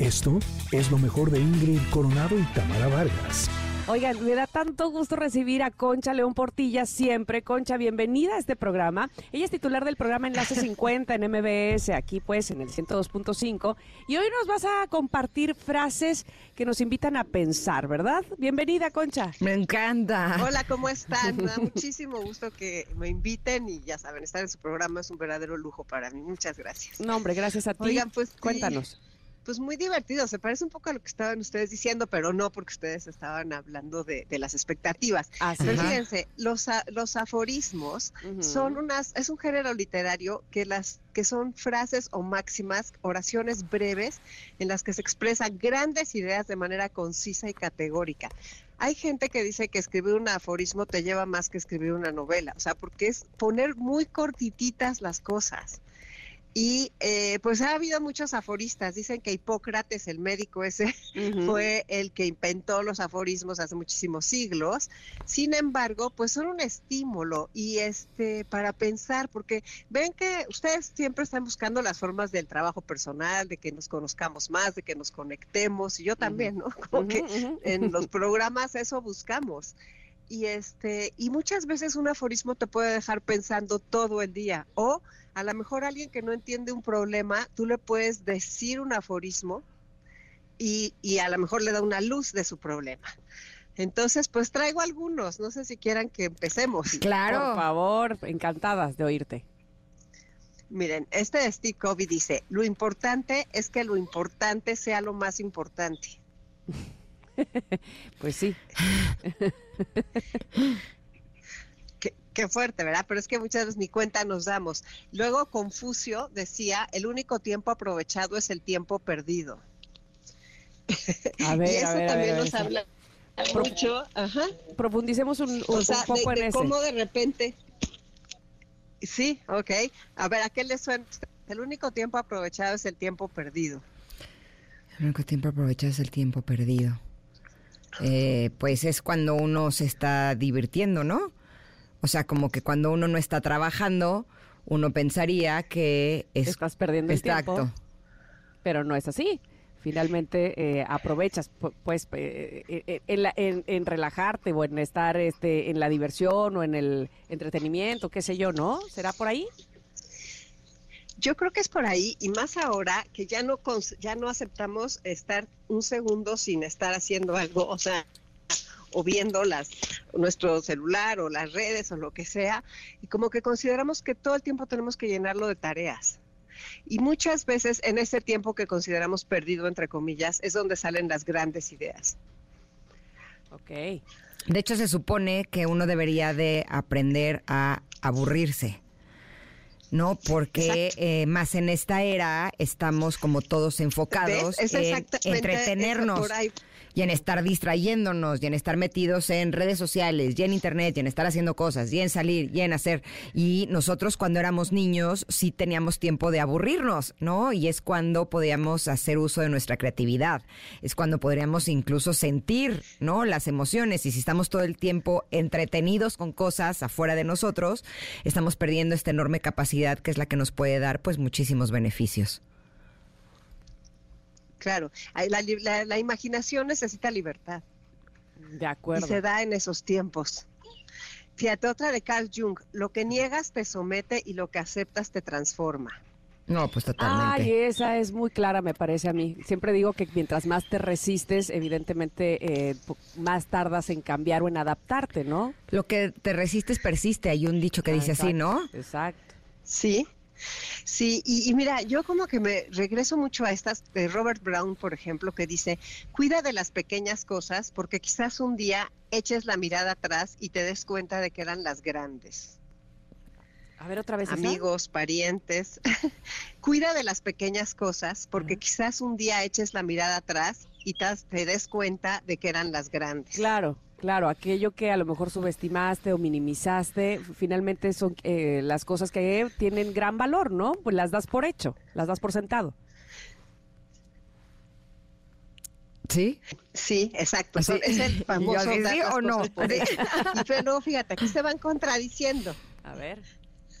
Esto es lo mejor de Ingrid Coronado y Tamara Vargas. Oigan, me da tanto gusto recibir a Concha León Portilla siempre. Concha, bienvenida a este programa. Ella es titular del programa Enlace 50 en MBS, aquí pues en el 102.5. Y hoy nos vas a compartir frases que nos invitan a pensar, ¿verdad? Bienvenida, Concha. Me encanta. Hola, ¿cómo están? Me da muchísimo gusto que me inviten y ya saben, estar en su programa es un verdadero lujo para mí. Muchas gracias. No, hombre, gracias a ti. Oigan, pues cuéntanos pues muy divertido. Se parece un poco a lo que estaban ustedes diciendo, pero no porque ustedes estaban hablando de, las expectativas. pero fíjense, los, los aforismos son unas, es un género literario que las que son frases o máximas, oraciones breves en las que se expresan grandes ideas de manera concisa y categórica. Hay gente que dice que escribir un aforismo te lleva más que escribir una novela, o sea, porque es poner muy cortititas las cosas. Y eh, pues ha habido muchos aforistas. Dicen que Hipócrates, el médico ese, fue el que inventó los aforismos hace muchísimos siglos. Sin embargo, pues son un estímulo y este para pensar, porque ven que ustedes siempre están buscando las formas del trabajo personal, de que nos conozcamos más, de que nos conectemos. Y yo también, ¿no? Como que en los programas eso buscamos y este y muchas veces un aforismo te puede dejar pensando todo el día. O a lo mejor alguien que no entiende un problema tú le puedes decir un aforismo y, y a lo mejor le da una luz de su problema. Entonces pues traigo algunos no sé si quieran que empecemos. Claro. Por favor encantadas de oírte. Miren, este de Steve Covey dice, lo importante es que lo importante sea lo más importante. pues sí. Qué, fuerte, ¿verdad? Pero es que muchas veces ni cuenta nos damos. Luego Confucio decía, el único tiempo aprovechado es el tiempo perdido. A ver, y eso también nos habla mucho. Ajá. Profundicemos un, poco de, en cómo de repente... Sí, ok. A ver, ¿a qué le suena? El único tiempo aprovechado es el tiempo perdido. El único tiempo aprovechado es el tiempo perdido. Eh, pues es cuando uno se está divirtiendo, ¿no? O sea, como que cuando uno no está trabajando, uno pensaría que estás perdiendo el tiempo. Pero no es así. Finalmente eh, aprovechas, pues, eh, en, en, relajarte o en estar este, en la diversión o en el entretenimiento, qué sé yo, ¿no? ¿Será por ahí? Yo creo que es por ahí y más ahora que ya no ya no aceptamos estar un segundo sin estar haciendo algo, o sea, o viendo las nuestro celular o las redes o lo que sea y como que consideramos que todo el tiempo tenemos que llenarlo de tareas. Y muchas veces en ese tiempo que consideramos perdido entre comillas es donde salen las grandes ideas. Ok. De hecho se supone que uno debería de aprender a aburrirse ¿no? Porque eh, más en esta era estamos como todos enfocados en entretenernos y en estar distrayéndonos y en estar metidos en redes sociales y en internet y en estar haciendo cosas y en salir y en hacer. Y nosotros cuando éramos niños sí teníamos tiempo de aburrirnos, ¿no? Y es cuando podíamos hacer uso de nuestra creatividad. Es cuando podríamos incluso sentir, ¿no? Las emociones. Y si estamos todo el tiempo entretenidos con cosas afuera de nosotros, estamos perdiendo esta enorme capacidad que es la que nos puede dar pues muchísimos beneficios. Claro, la, la, imaginación necesita libertad. De acuerdo. Y se da en esos tiempos. Fíjate, otra de Carl Jung, lo que niegas te somete y lo que aceptas te transforma. No, pues totalmente. Ay, esa es muy clara, me parece a mí. Siempre digo que mientras más te resistes, evidentemente eh, más tardas en cambiar o en adaptarte, ¿no? Lo que te resistes persiste. Hay un dicho que dice así, ¿no? Exacto. Sí, Sí, y, mira, yo como que me regreso mucho a estas de Robert Brown, por ejemplo, que dice, cuida de las pequeñas cosas porque quizás un día eches la mirada atrás y te des cuenta de que eran las grandes. A ver otra vez. Amigos, parientes. cuida de las pequeñas cosas porque quizás un día eches la mirada atrás y te des cuenta de que eran las grandes. Claro. Claro, aquello que a lo mejor subestimaste o minimizaste, finalmente son eh, las cosas que tienen gran valor, ¿no? Pues las das por hecho, las das por sentado. ¿Sí? Sí, exacto. Es el famoso. ¿Sí o no? Pero fíjate, aquí se van contradiciendo. A ver.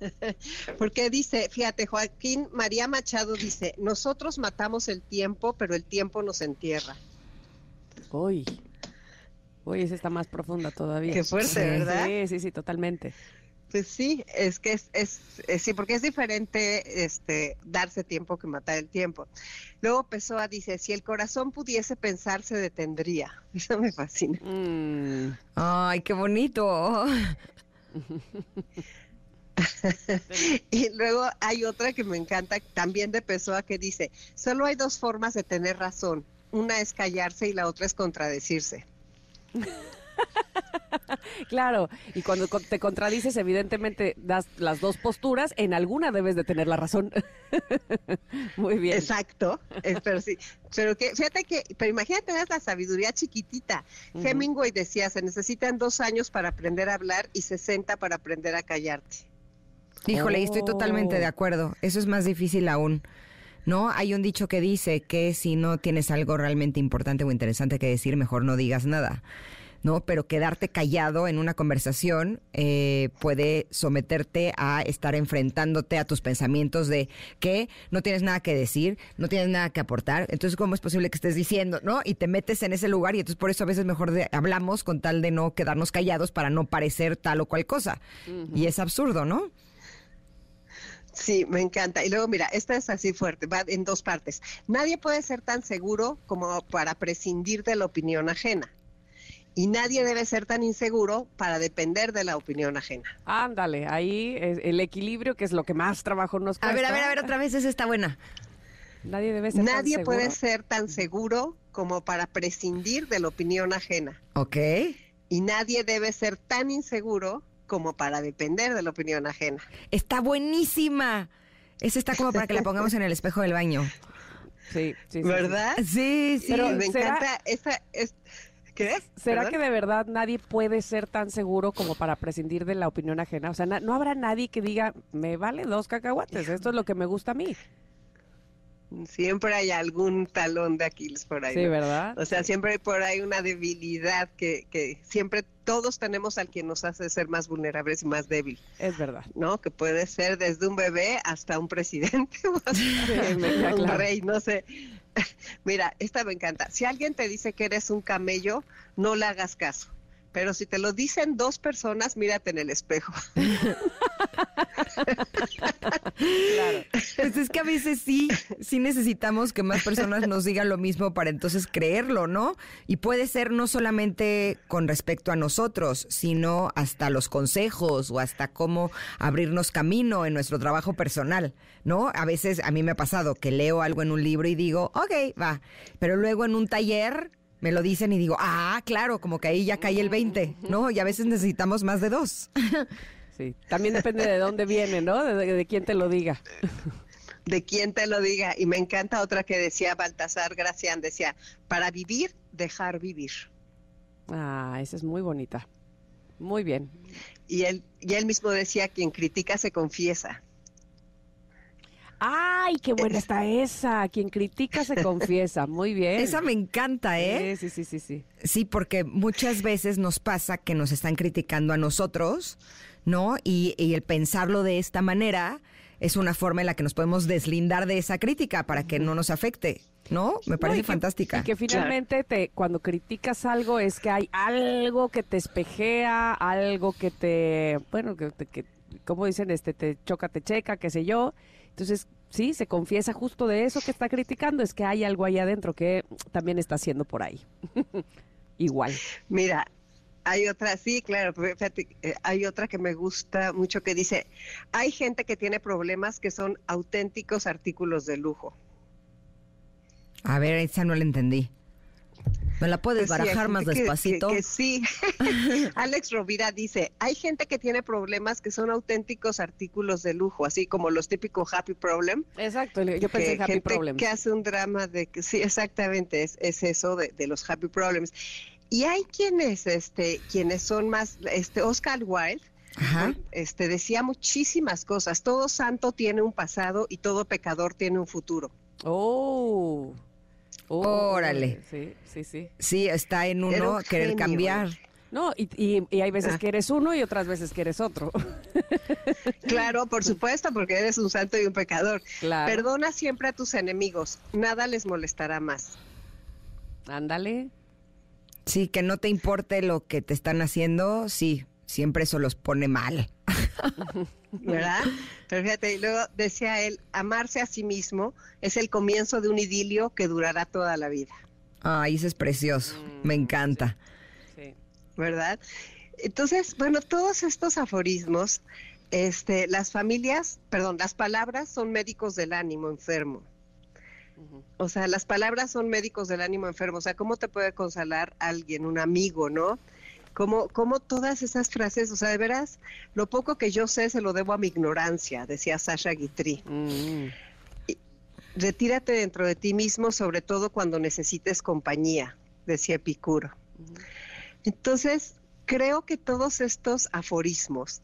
Porque dice, fíjate, Joaquín María Machado dice, nosotros matamos el tiempo, pero el tiempo nos entierra. Uy, uy, esa está más profunda todavía. Qué fuerte, ¿verdad? Sí, sí, sí, totalmente. Pues sí, es que es, es, sí, porque es diferente este darse tiempo que matar el tiempo. Luego Pessoa dice, si el corazón pudiese pensar, se detendría. Eso me fascina. Mm. Ay, qué bonito. y luego hay otra que me encanta, también de Pessoa, que dice, solo hay dos formas de tener razón. Una es callarse y la otra es contradecirse. claro, y cuando te contradices, evidentemente das las dos posturas, en alguna debes de tener la razón. Muy bien. Exacto, pero sí, pero que, fíjate que, pero imagínate la sabiduría chiquitita. Hemingway decía, se necesitan dos años para aprender a hablar y 60 para aprender a callarte. Híjole, estoy totalmente de oh. acuerdo. Eso es más difícil aún. ¿No? Hay un dicho que dice que si no tienes algo realmente importante o interesante que decir, mejor no digas nada. ¿no? Pero quedarte callado en una conversación eh, puede someterte a estar enfrentándote a tus pensamientos de que no tienes nada que decir, no tienes nada que aportar. Entonces, ¿cómo es posible que estés diciendo, no? Y te metes en ese lugar y entonces por eso a veces mejor hablamos con tal de no quedarnos callados para no parecer tal o cual cosa. Y es absurdo, ¿no? Sí, me encanta. Y luego, mira, esta es así fuerte, va en dos partes. Nadie puede ser tan seguro como para prescindir de la opinión ajena. Y nadie debe ser tan inseguro para depender de la opinión ajena. Ándale, ahí el equilibrio, que es lo que más trabajo nos cuesta. A ver, a ver, a ver, otra vez esa está buena. Nadie debe ser Nadie puede ser tan seguro como para prescindir de la opinión ajena. Ok. Y nadie debe ser tan inseguro como para depender de la opinión ajena. Está buenísima. Esa está como para que la pongamos en el espejo del baño. Sí, sí, ¿Verdad? Sí, sí. Pero me encanta esa... ¿Qué? ¿Será que de verdad nadie puede ser tan seguro como para prescindir de la opinión ajena? O sea, no habrá nadie que diga, me vale dos cacahuates, esto es lo que me gusta a mí. Siempre hay algún talón de Aquiles por ahí. Sí, ¿verdad? O sea, siempre hay por ahí una debilidad que, que siempre todos tenemos al que nos hace ser más vulnerables y más débil. Es verdad. ¿No? Que puede ser desde un bebé hasta un presidente o hasta un rey, no sé. Mira, esta me encanta. Si alguien te dice que eres un camello, no le hagas caso. Pero si te lo dicen dos personas, mírate en el espejo. claro. Pues es que a veces sí, sí necesitamos que más personas nos digan lo mismo para entonces creerlo, ¿no? Y puede ser no solamente con respecto a nosotros, sino hasta los consejos o hasta cómo abrirnos camino en nuestro trabajo personal, ¿no? A veces a mí me ha pasado que leo algo en un libro y digo, ok, va, pero luego en un taller me lo dicen y digo, ah, claro, como que ahí ya cae el 20, ¿no? Y a veces necesitamos más de dos. Sí, también depende de dónde viene, ¿no? De, quién te lo diga. De quién te lo diga. Y me encanta otra que decía Baltasar Gracián, decía, para vivir, dejar vivir. Ah, esa es muy bonita. Muy bien. Y él, y él mismo decía, quien critica se confiesa. ¡Ay, qué buena está esa! Quien critica se confiesa. Muy bien. Esa me encanta, ¿eh? Sí, sí, sí, sí. Sí, porque muchas veces nos pasa que nos están criticando a nosotros, ¿no? Y, el pensarlo de esta manera es una forma en la que nos podemos deslindar de esa crítica para que no nos afecte. ¿No? Me parece fantástica. Y que finalmente te, cuando criticas algo es que hay algo que te espejea, algo que te, bueno, que, que como dicen, este, te choca, te checa, qué sé yo. Entonces, sí, se confiesa justo de eso que está criticando, es que hay algo ahí adentro que también está haciendo por ahí. Igual. Mira, hay otra, sí, claro, fíjate, eh, hay otra que me gusta mucho que dice, hay gente que tiene problemas que son auténticos artículos de lujo. A ver, esa no la entendí. ¿Me la puedes pues barajar más despacito? sí. Alex Rovira dice, hay gente que tiene problemas que son auténticos artículos de lujo, así como los típicos happy problem. Exacto, yo pensé en happy problem. que hace un drama de que sí, exactamente, es, es eso de, de, los happy problems. Y hay quienes, este, quienes son más, este, Oscar Wilde, este, decía muchísimas cosas. Todo santo tiene un pasado y todo pecador tiene un futuro. Oh. Órale. Sí, sí, sí. Sí, está en uno querer cambiar. No, y, hay veces ah. que eres uno y otras veces que eres otro. Claro, por supuesto, porque eres un santo y un pecador. Perdona siempre a tus enemigos, nada les molestará más. Ándale. Sí, que no te importe lo que te están haciendo, sí, siempre eso los pone mal. ¿Verdad? Pero fíjate, y luego decía él, amarse a sí mismo es el comienzo de un idilio que durará toda la vida. Ay, eso es precioso, me mm, encanta. ¿verdad? Entonces, bueno, todos estos aforismos, este, las familias, perdón, las palabras son médicos del ánimo enfermo. O sea, las palabras son médicos del ánimo enfermo. O sea, ¿cómo te puede consolar alguien, un amigo, no? Como, como todas esas frases, o sea, de veras, lo poco que yo sé se lo debo a mi ignorancia, decía Sasha Guitry. Mm. retírate dentro de ti mismo, sobre todo cuando necesites compañía, decía Epicuro. Entonces, creo que todos estos aforismos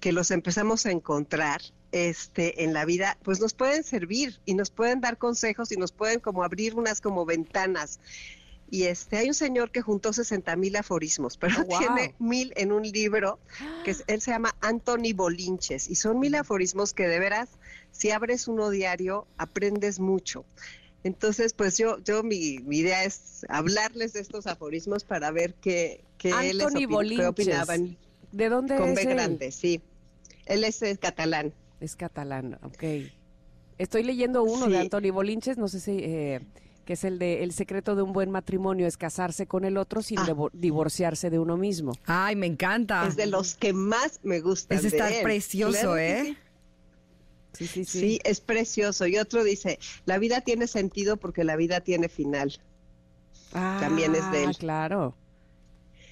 que los empezamos a encontrar este, en la vida, pues nos pueden servir y nos pueden dar consejos y nos pueden como abrir unas como ventanas. Y este, hay un señor que juntó 60 mil aforismos, pero oh, tiene mil en un libro que él se llama Anthony Bolinches y son mil aforismos que de veras, si abres uno diario, aprendes mucho. Entonces, pues yo, yo mi, idea es hablarles de estos aforismos para ver qué, qué, les opinaban. ¿De dónde Con es B grande, sí. Él es, catalán. Es catalán, ok. Estoy leyendo uno de Anthony Bolinches, no sé si... Eh, que es el de el secreto de un buen matrimonio es casarse con el otro sin ah. divorciarse de uno mismo. Ay, me encanta. Es de los que más me gustan. Es está precioso, ¿eh? Sí, sí, sí. es precioso. Y otro dice, la vida tiene sentido porque la vida tiene final. Ah, También es de él. Claro.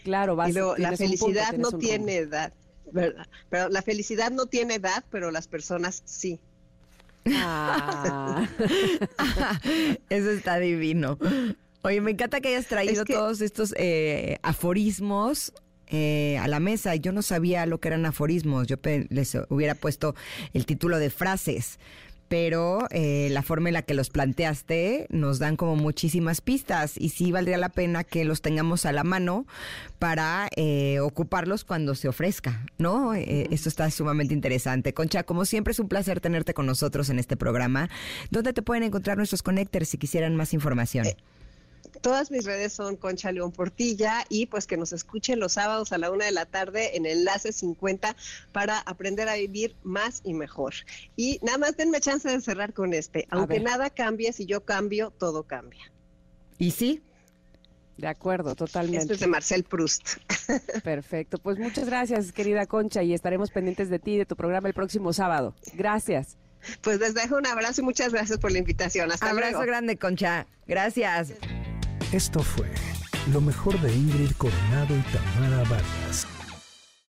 Claro, vas, y la felicidad no tiene edad, ¿verdad? Pero la felicidad no tiene edad, pero las personas sí. Ah. Eso está divino. Oye, me encanta que hayas traído todos estos eh, aforismos eh, a la mesa. Yo no sabía lo que eran aforismos. Yo les hubiera puesto el título de frases. Pero eh, la forma en la que los planteaste nos dan como muchísimas pistas y sí valdría la pena que los tengamos a la mano para eh, ocuparlos cuando se ofrezca, ¿no? esto está sumamente interesante. Concha, como siempre es un placer tenerte con nosotros en este programa. ¿Dónde te pueden encontrar nuestros connectors si quisieran más información? Todas mis redes son Concha León Portilla y pues que nos escuchen los sábados a la una de la tarde en Enlace 50 para aprender a vivir más y mejor. Y nada más denme chance de cerrar con este. Aunque nada cambie, si yo cambio, todo cambia. ¿Y sí? De acuerdo, totalmente. Esto es de Marcel Proust. Perfecto. Pues muchas gracias, querida Concha, y estaremos pendientes de ti y de tu programa el próximo sábado. Gracias. Pues les dejo un abrazo y muchas gracias por la invitación. Hasta abrazo grande, Concha. Gracias. Esto fue lo mejor de Ingrid Coronado y Tamara Vargas.